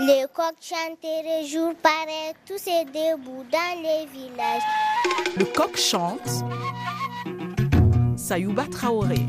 Les coqs chanteraient jour pareil, tous ces debout dans les villages. Le coq chante. Sayouba Traoré.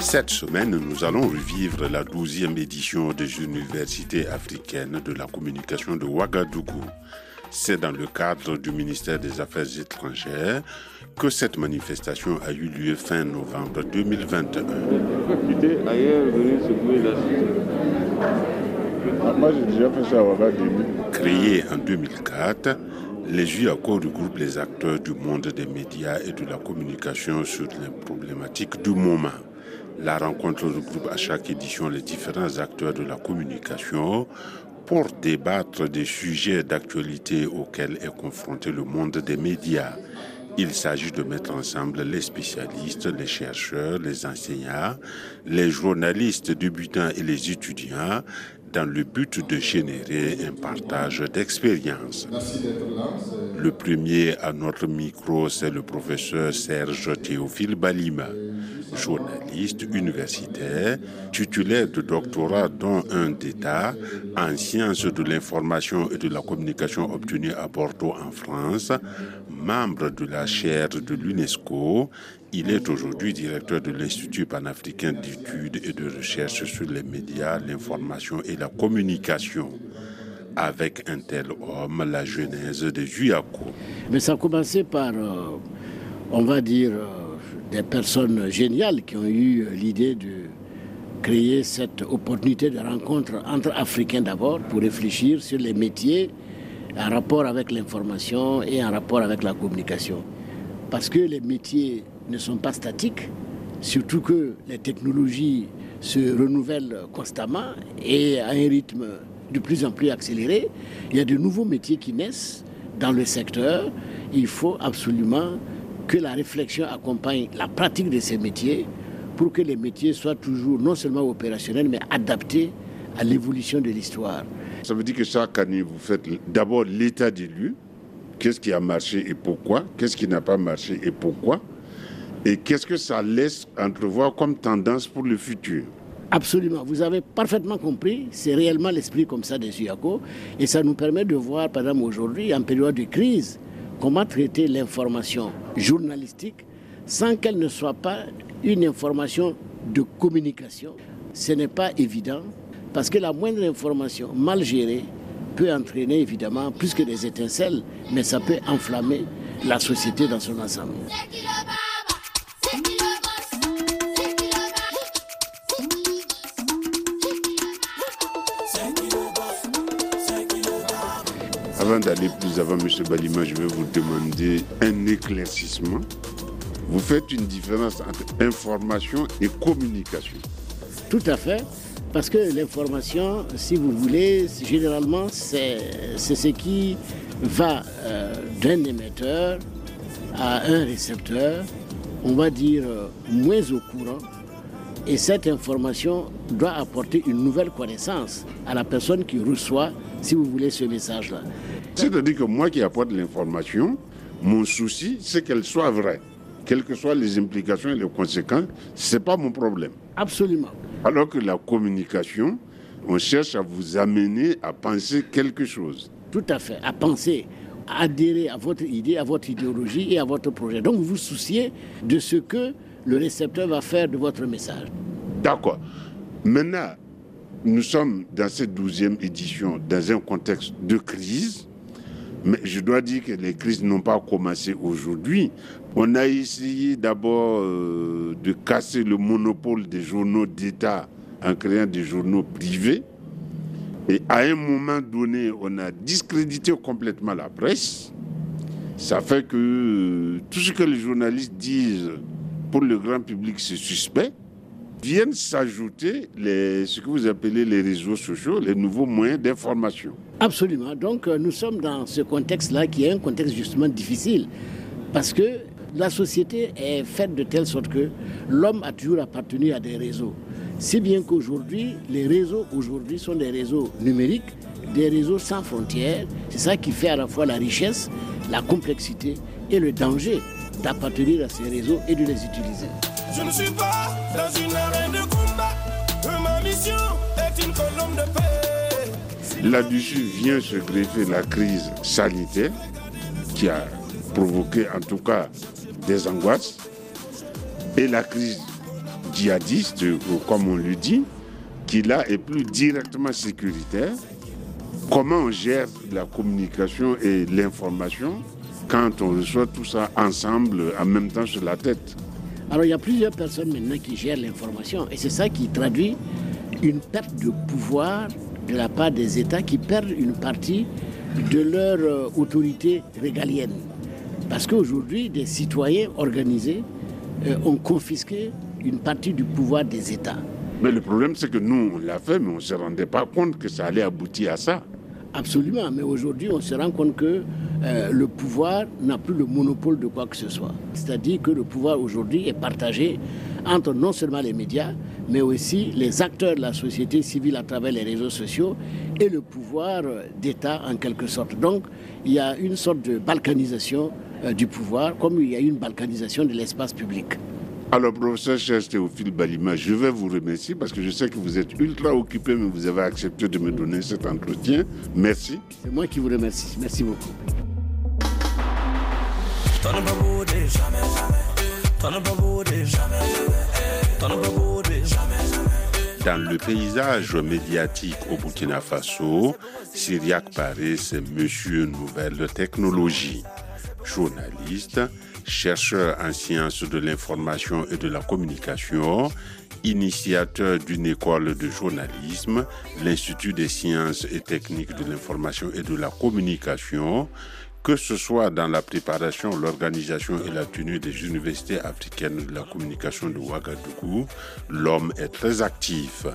Cette semaine, nous allons revivre la 12e édition des universités africaines de la communication de Ouagadougou. C'est dans le cadre du ministère des Affaires étrangères que cette manifestation a eu lieu fin novembre 2021. Créé en 2004, les JUACO regroupent les acteurs du monde des médias et de la communication sur les problématiques du moment. La rencontre regroupe à chaque édition les différents acteurs de la communication pour débattre des sujets d'actualité auxquels est confronté le monde des médias. Il s'agit de mettre ensemble les spécialistes, les chercheurs, les enseignants, les journalistes débutants et les étudiants dans le but de générer un partage d'expériences. Le premier à notre micro, c'est le professeur Serge Théophile Balima, journaliste universitaire, titulaire de doctorat dont un d'État en sciences de l'information et de la communication obtenu à Bordeaux en France, membre de la chaire de l'UNESCO il est aujourd'hui directeur de l'Institut panafricain d'études et de recherche sur les médias, l'information et la communication. Avec un tel homme, la genèse de Juyaco. Mais ça a commencé par, euh, on va dire, euh, des personnes géniales qui ont eu l'idée de créer cette opportunité de rencontre entre Africains d'abord pour réfléchir sur les métiers en rapport avec l'information et en rapport avec la communication. Parce que les métiers ne sont pas statiques, surtout que les technologies se renouvellent constamment et à un rythme de plus en plus accéléré. Il y a de nouveaux métiers qui naissent dans le secteur. Il faut absolument que la réflexion accompagne la pratique de ces métiers pour que les métiers soient toujours non seulement opérationnels, mais adaptés à l'évolution de l'histoire. Ça veut dire que chaque année, vous faites d'abord l'état des lieux. Qu'est-ce qui a marché et pourquoi? Qu'est-ce qui n'a pas marché et pourquoi? Et qu'est-ce que ça laisse entrevoir comme tendance pour le futur? Absolument, vous avez parfaitement compris, c'est réellement l'esprit comme ça des UACO et ça nous permet de voir, par exemple aujourd'hui, en période de crise, comment traiter l'information journalistique sans qu'elle ne soit pas une information de communication. Ce n'est pas évident parce que la moindre information mal gérée peut entraîner évidemment plus que des étincelles, mais ça peut enflammer la société dans son ensemble. Avant d'aller plus avant, M. Balima, je vais vous demander un éclaircissement. Vous faites une différence entre information et communication. Tout à fait. Parce que l'information, si vous voulez, généralement, c'est ce qui va euh, d'un émetteur à un récepteur, on va dire euh, moins au courant. Et cette information doit apporter une nouvelle connaissance à la personne qui reçoit, si vous voulez, ce message-là. C'est-à-dire que moi qui apporte l'information, mon souci, c'est qu'elle soit vraie. Quelles que soient les implications et les conséquences, ce n'est pas mon problème. Absolument. Alors que la communication, on cherche à vous amener à penser quelque chose. Tout à fait, à penser, à adhérer à votre idée, à votre idéologie et à votre projet. Donc vous vous souciez de ce que le récepteur va faire de votre message. D'accord. Maintenant, nous sommes dans cette douzième édition dans un contexte de crise. Mais je dois dire que les crises n'ont pas commencé aujourd'hui. On a essayé d'abord euh, de casser le monopole des journaux d'État en créant des journaux privés. Et à un moment donné, on a discrédité complètement la presse. Ça fait que euh, tout ce que les journalistes disent pour le grand public, c'est suspect. Viennent s'ajouter ce que vous appelez les réseaux sociaux, les nouveaux moyens d'information. Absolument. Donc euh, nous sommes dans ce contexte-là qui est un contexte justement difficile. Parce que la société est faite de telle sorte que l'homme a toujours appartenu à des réseaux. Si bien qu'aujourd'hui, les réseaux aujourd'hui sont des réseaux numériques, des réseaux sans frontières. C'est ça qui fait à la fois la richesse, la complexité et le danger d'appartenir à ces réseaux et de les utiliser. Je ne suis pas dans une arène de combat. Ma mission est une colombe de paix. Là-dessus vient se greffer la crise sanitaire qui a provoqué en tout cas des angoisses et la crise djihadiste, comme on le dit, qui là est plus directement sécuritaire. Comment on gère la communication et l'information quand on reçoit tout ça ensemble en même temps sur la tête? Alors il y a plusieurs personnes maintenant qui gèrent l'information et c'est ça qui traduit une perte de pouvoir de la part des États qui perdent une partie de leur euh, autorité régalienne. Parce qu'aujourd'hui, des citoyens organisés euh, ont confisqué une partie du pouvoir des États. Mais le problème, c'est que nous, on l'a fait, mais on ne se rendait pas compte que ça allait aboutir à ça. Absolument, mais aujourd'hui, on se rend compte que euh, le pouvoir n'a plus le monopole de quoi que ce soit. C'est-à-dire que le pouvoir aujourd'hui est partagé entre non seulement les médias, mais aussi les acteurs de la société civile à travers les réseaux sociaux et le pouvoir d'État en quelque sorte. Donc, il y a une sorte de balkanisation euh, du pouvoir, comme il y a une balkanisation de l'espace public. Alors, professeur Cher Théophile Balima, je vais vous remercier parce que je sais que vous êtes ultra occupé, mais vous avez accepté de me donner cet entretien. Merci. C'est moi qui vous remercie. Merci beaucoup. Dans le paysage médiatique au Burkina Faso, Syriac Paris, c'est Monsieur Nouvelle Technologie. Journaliste, chercheur en sciences de l'information et de la communication, initiateur d'une école de journalisme, l'Institut des sciences et techniques de l'information et de la communication, que ce soit dans la préparation, l'organisation et la tenue des universités africaines de la communication de Ouagadougou, l'homme est très actif.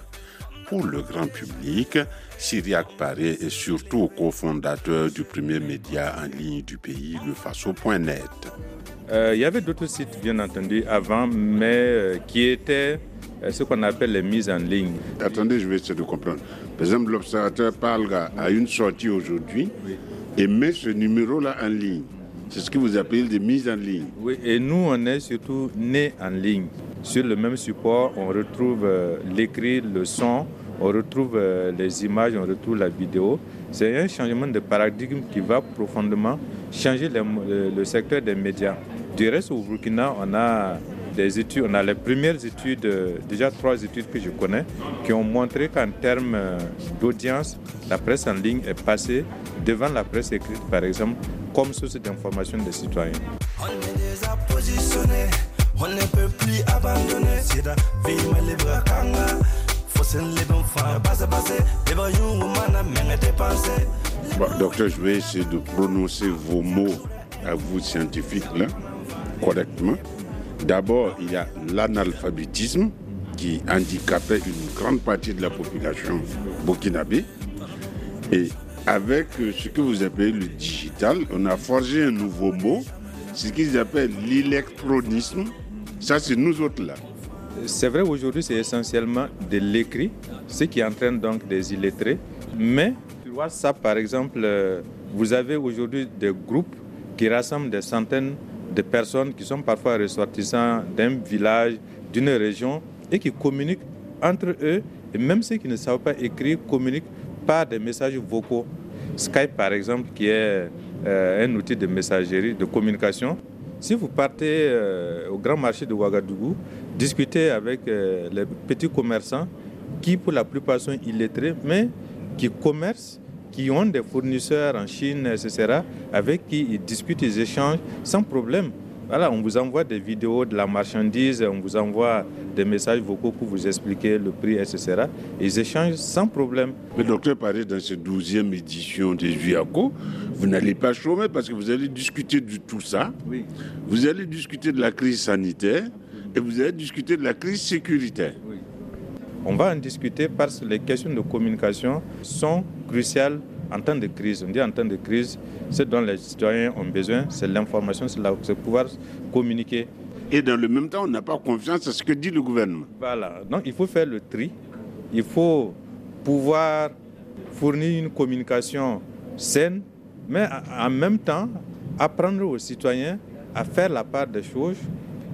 Pour le grand public, Syriac Paré est surtout cofondateur du premier média en ligne du pays, le Faso.net. Euh, il y avait d'autres sites, bien entendu, avant, mais euh, qui étaient euh, ce qu'on appelle les mises en ligne. Attendez, je vais essayer de comprendre. Par exemple, l'observateur parle à une sortie aujourd'hui et met ce numéro-là en ligne. C'est ce que vous appelez des mises en ligne. Oui, et nous, on est surtout nés en ligne. Sur le même support, on retrouve l'écrit, le son, on retrouve les images, on retrouve la vidéo. C'est un changement de paradigme qui va profondément changer le, le secteur des médias. Du reste, au Burkina, on a des études, on a les premières études, déjà trois études que je connais, qui ont montré qu'en termes d'audience, la presse en ligne est passée devant la presse écrite, par exemple, comme source d'information des citoyens. On est déjà positionné, on ne peut plus abandonner. C'est la vie, mais les bras Bon, docteur, je vais essayer de prononcer vos mots à vous scientifiques là correctement. D'abord, il y a l'analphabétisme qui handicapait une grande partie de la population burkinabé. Et avec ce que vous appelez le digital, on a forgé un nouveau mot, ce qu'ils appellent l'électronisme. Ça, c'est nous autres là. C'est vrai, aujourd'hui, c'est essentiellement de l'écrit, ce qui entraîne donc des illettrés. Mais sur WhatsApp, par exemple, euh, vous avez aujourd'hui des groupes qui rassemblent des centaines de personnes qui sont parfois ressortissants d'un village, d'une région et qui communiquent entre eux. Et même ceux qui ne savent pas écrire communiquent par des messages vocaux. Skype, par exemple, qui est euh, un outil de messagerie, de communication. Si vous partez euh, au grand marché de Ouagadougou, discutez avec euh, les petits commerçants qui, pour la plupart, sont illettrés, mais qui commercent qui ont des fournisseurs en Chine, etc., avec qui ils discutent, ils échangent sans problème. Voilà, on vous envoie des vidéos de la marchandise, on vous envoie des messages vocaux pour vous expliquer le prix, etc. Ils échangent sans problème. Le docteur parlait dans cette douzième édition des JUACO, vous n'allez pas chômer parce que vous allez discuter de tout ça. Oui. Vous allez discuter de la crise sanitaire et vous allez discuter de la crise sécuritaire. Oui. On va en discuter parce que les questions de communication sont cruciales en temps de crise. On dit en temps de crise, ce dont les citoyens ont besoin, c'est l'information, c'est pouvoir communiquer. Et dans le même temps, on n'a pas confiance à ce que dit le gouvernement. Voilà, donc il faut faire le tri. Il faut pouvoir fournir une communication saine, mais en même temps apprendre aux citoyens à faire la part des choses,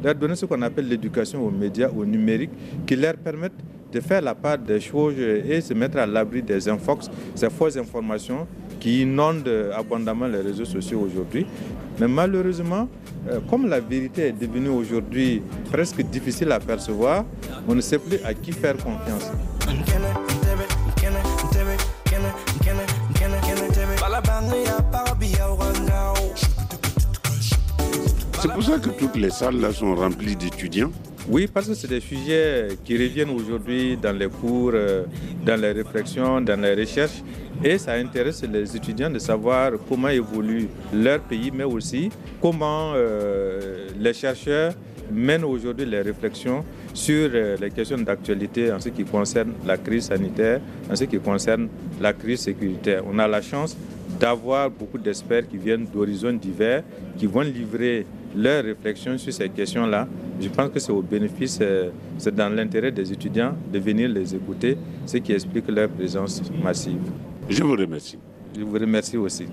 leur donner ce qu'on appelle l'éducation aux médias, au numérique, qui leur permettent de faire la part des choses et se mettre à l'abri des infox, ces fausses informations qui inondent abondamment les réseaux sociaux aujourd'hui. Mais malheureusement, euh, comme la vérité est devenue aujourd'hui presque difficile à percevoir, on ne sait plus à qui faire confiance. C'est pour ça que toutes les salles là sont remplies d'étudiants. Oui, parce que c'est des sujets qui reviennent aujourd'hui dans les cours, euh, dans les réflexions, dans les recherches. Et ça intéresse les étudiants de savoir comment évolue leur pays, mais aussi comment euh, les chercheurs mènent aujourd'hui les réflexions sur euh, les questions d'actualité en ce qui concerne la crise sanitaire, en ce qui concerne la crise sécuritaire. On a la chance d'avoir beaucoup d'experts qui viennent d'horizons divers, qui vont livrer leurs réflexions sur ces questions-là. Je pense que c'est au bénéfice, euh, c'est dans l'intérêt des étudiants de venir les écouter, ce qui explique leur présence massive. Je vous remercie. Je vous remercie aussi.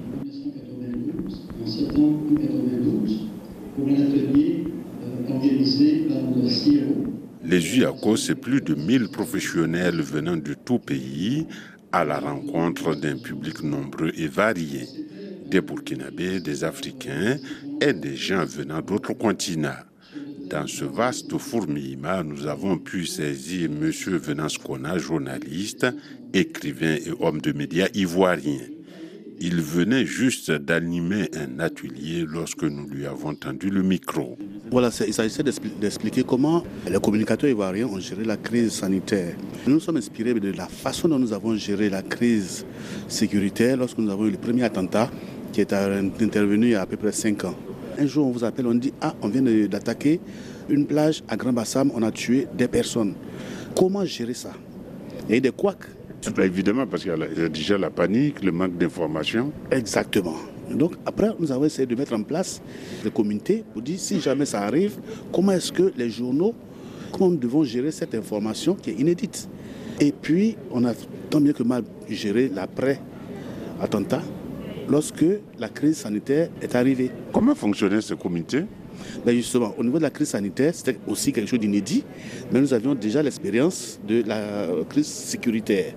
Les JUACO, c'est plus de 1000 professionnels venant de tout pays à la rencontre d'un public nombreux et varié des Burkinabés, des Africains et des gens venant d'autres continents. Dans ce vaste fourmillement, nous avons pu saisir M. Venance Kona, journaliste, écrivain et homme de médias ivoirien. Il venait juste d'animer un atelier lorsque nous lui avons tendu le micro. Voilà, il s'agissait d'expliquer comment les communicateurs ivoiriens ont géré la crise sanitaire. Nous nous sommes inspirés de la façon dont nous avons géré la crise sécuritaire lorsque nous avons eu le premier attentat qui est intervenu il y a à peu près 5 ans. Un jour, on vous appelle, on dit Ah, on vient d'attaquer une plage à Grand Bassam, on a tué des personnes. Comment gérer ça? Il y a des couacs. Évidemment, parce qu'il y a déjà la panique, le manque d'information. Exactement. Donc après, nous avons essayé de mettre en place des comités pour dire si jamais ça arrive, comment est-ce que les journaux, comment nous devons gérer cette information qui est inédite? Et puis, on a tant mieux que mal géré l'après-attentat lorsque la crise sanitaire est arrivée. Comment fonctionnait ce comité? Ben justement, au niveau de la crise sanitaire, c'était aussi quelque chose d'inédit, mais nous avions déjà l'expérience de la crise sécuritaire.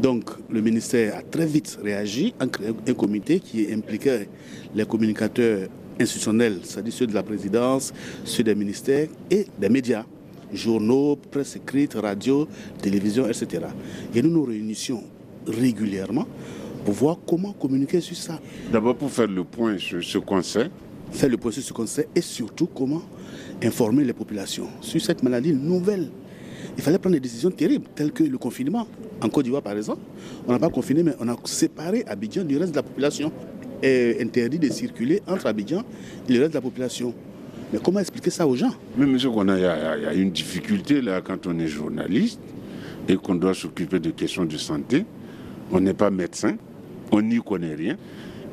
Donc, le ministère a très vite réagi en créant un comité qui impliquait les communicateurs institutionnels, c'est-à-dire ceux de la présidence, ceux des ministères et des médias, journaux, presse écrite, radio, télévision, etc. Et nous nous réunissions régulièrement pour voir comment communiquer sur ça? D'abord pour faire le point sur ce qu'on sait. Faire le point sur ce qu'on sait et surtout comment informer les populations sur cette maladie nouvelle. Il fallait prendre des décisions terribles, telles que le confinement. En Côte d'Ivoire, par exemple, on n'a pas confiné, mais on a séparé Abidjan du reste de la population et interdit de circuler entre Abidjan et le reste de la population. Mais comment expliquer ça aux gens? Mais monsieur il y, a une difficulté là quand on est journaliste et qu'on doit s'occuper de questions de santé. On n'est pas médecin on n'y connaît rien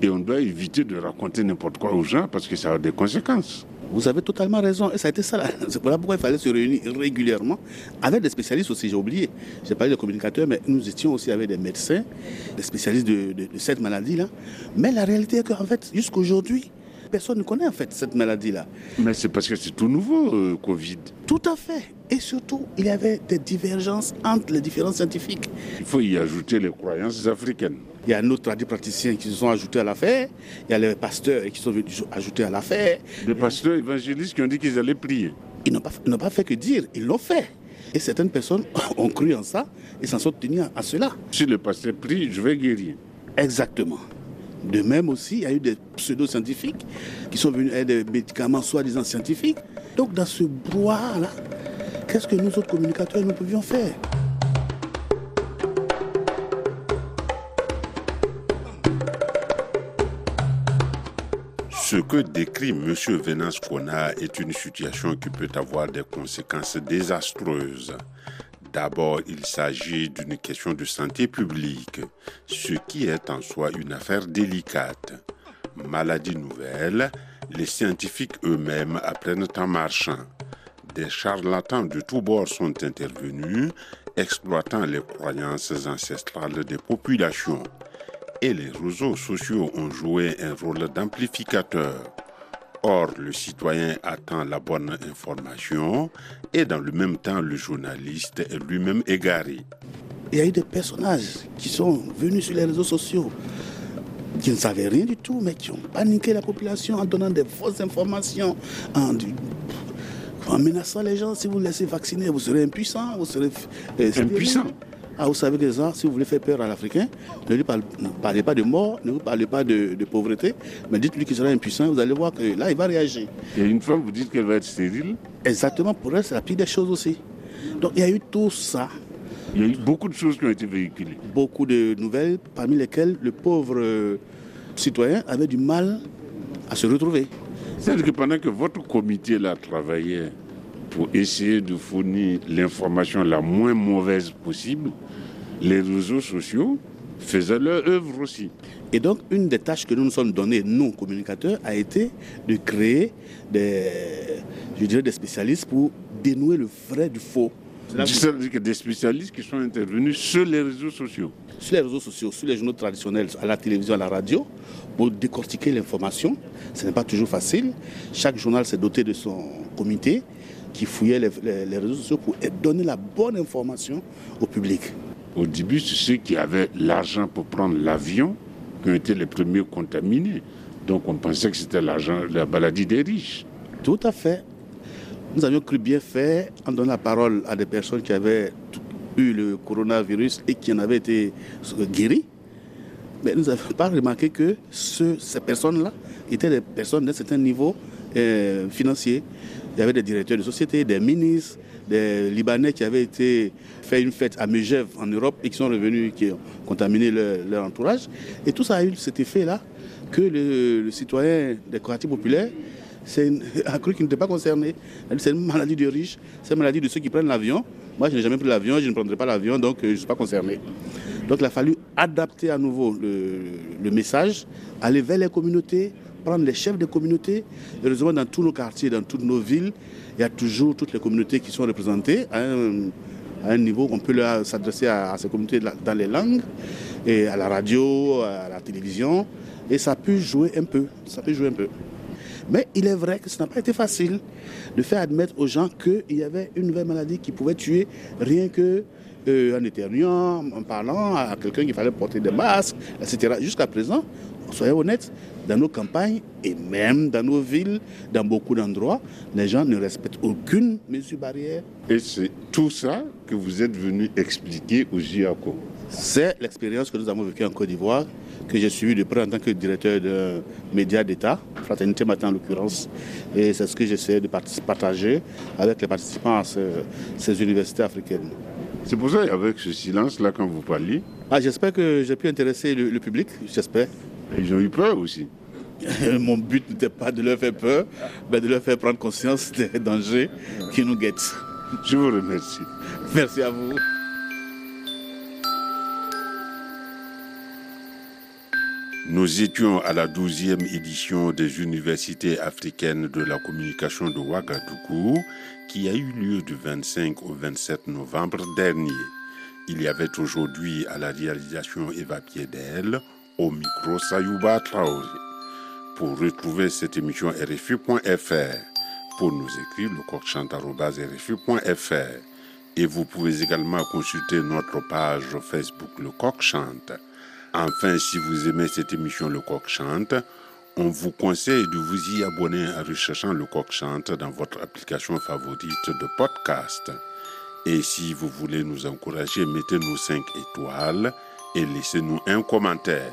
et on doit éviter de raconter n'importe quoi aux gens parce que ça a des conséquences. Vous avez totalement raison. Et ça a été ça. C'est pourquoi il fallait se réunir régulièrement avec des spécialistes aussi. J'ai oublié. J'ai parlé de communicateurs, mais nous étions aussi avec des médecins, des spécialistes de, cette maladie-là. Mais la réalité est qu'en fait, jusqu'aujourd'hui, personne ne connaît en fait cette maladie-là. Mais c'est parce que c'est tout nouveau, euh, Covid. Tout à fait. Et surtout, il y avait des divergences entre les différents scientifiques. Il faut y ajouter les croyances africaines. Il y a d'autres praticiens qui se sont ajoutés à l'affaire. Il y a les pasteurs qui sont venus ajouter à l'affaire. Des pasteurs évangélistes qui ont dit qu'ils allaient prier. Ils n'ont pas, pas fait que dire, ils l'ont fait. Et certaines personnes ont cru en ça et s'en sont tenues à cela. Si le pasteur prie, je vais guérir. Exactement. De même aussi, il y a eu des pseudo-scientifiques qui sont venus avec des médicaments soi-disant scientifiques. Donc dans ce brouhaha-là, qu'est-ce que nous autres communicateurs nous pouvions faire? Ce que décrit M. Venance Kona est une situation qui peut avoir des conséquences désastreuses. D'abord, il s'agit d'une question de santé publique, ce qui est en soi une affaire délicate. Maladie nouvelle, Les scientifiques eux-mêmes apprennent en marchant. Des charlatans de tous bords sont intervenus, exploitant les croyances ancestrales des populations. Et les réseaux sociaux ont joué un rôle d'amplificateur. Or, le citoyen attend la bonne information et dans le même temps, le journaliste est lui-même égaré. Il y a eu des personnages qui sont venus sur les réseaux sociaux, qui ne savaient rien du tout, mais qui ont paniqué la population en donnant des fausses informations, en, en menaçant les gens. Si vous laissez vacciner, vous serez impuissant, vous serez euh, impuissant. Ah, vous savez que ça, si vous voulez faire peur à l'Africain, ne lui parlez, pas de mort, ne lui parlez pas de, pauvreté, mais dites-lui qu'il sera impuissant, vous allez voir que là, il va réagir. Et une femme, vous dites qu'elle va être stérile Exactement, pour elle, c'est la pire des choses aussi. Donc il y a eu tout ça. Il y a eu beaucoup de choses qui ont été véhiculées. Beaucoup de nouvelles, parmi lesquelles le pauvre euh, citoyen avait du mal à se retrouver. C'est-à-dire que pendant que votre comité là travaillait pour essayer de fournir l'information la moins mauvaise possible, les réseaux sociaux faisaient leur œuvre aussi. Et donc, une des tâches que nous nous sommes données, nous, communicateurs, a été de créer des, je dirais, des spécialistes pour dénouer le vrai du faux. C'est-à-dire que des spécialistes qui sont intervenus sur les réseaux sociaux. Sur les réseaux sociaux, sur les journaux traditionnels, à la télévision, à la radio, pour décortiquer l'information. Ce n'est pas toujours facile. Chaque journal s'est doté de son comité qui fouillait les, réseaux sociaux pour donner la bonne information au public. Au début, c'est ceux qui avaient l'argent pour prendre l'avion qui ont été les premiers contaminés. Donc on pensait que c'était l'argent, la maladie des riches. Tout à fait. Nous avions cru bien faire en donnant la parole à des personnes qui avaient eu le coronavirus et qui en avaient été guéries. Mais nous n'avons pas remarqué que ces personnes-là étaient des personnes d'un certain niveau euh, financier. Il y avait des directeurs de société, des ministres, des Libanais qui avaient été une fête à Megève en Europe et qui sont revenus, qui ont contaminé leur, entourage. Et tout ça a eu cet effet-là que le, citoyen des quartiers populaires a cru qu'il n'était pas concerné. C'est une maladie de riches, c'est une maladie de ceux qui prennent l'avion. Moi, je n'ai jamais pris l'avion, je ne prendrai pas l'avion, donc euh, je ne suis pas concerné. Donc il a fallu adapter à nouveau le message, aller vers les communautés, prendre les chefs des communautés. Heureusement, dans tous nos quartiers, dans toutes nos villes, il y a toujours toutes les communautés qui sont représentées à un, niveau qu'on peut s'adresser à, ces communautés dans les langues, et à la radio, à la télévision. Et ça peut jouer un peu. Ça peut jouer un peu. Mais il est vrai que ce n'a pas été facile de faire admettre aux gens qu'il y avait une nouvelle maladie qui pouvait tuer rien que euh, en éternuant, en parlant à quelqu'un qu'il fallait porter des masques, etc. Jusqu'à présent, soyons honnêtes, dans nos campagnes et même dans nos villes, dans beaucoup d'endroits, les gens ne respectent aucune mesure barrière. Et c'est tout ça que vous êtes venu expliquer aux JACO C'est l'expérience que nous avons vécue en Côte d'Ivoire, que j'ai suivie de près en tant que directeur de médias d'État, Fraternité Matin en l'occurrence. Et c'est ce que j'essaie de partager avec les participants à ces universités africaines. C'est pour ça, avec ce silence-là, quand vous parliez. Ah, j'espère que j'ai pu intéresser le public, j'espère. Ils ont eu peur aussi. Mon but n'était pas de leur faire peur, mais de leur faire prendre conscience des dangers qui nous guettent. Je vous remercie. Merci à vous. Nous étions à la 12e édition des universités africaines de la communication de Ouagadougou qui a eu lieu du 25 au 27 novembre dernier. Il y avait aujourd'hui à la réalisation Eva Piedel, au micro Sayouba Traoré. Pour retrouver cette émission RFI.fr, pour nous écrire le coq-chante.rfi.fr. Et vous pouvez également consulter notre page Facebook Le Coq Chante. Enfin, si vous aimez cette émission Le Coq Chante, on vous conseille de vous y abonner en recherchant Le Coq Chante dans votre application favorite de podcast. Et si vous voulez nous encourager, mettez-nous 5 étoiles et laissez-nous un commentaire.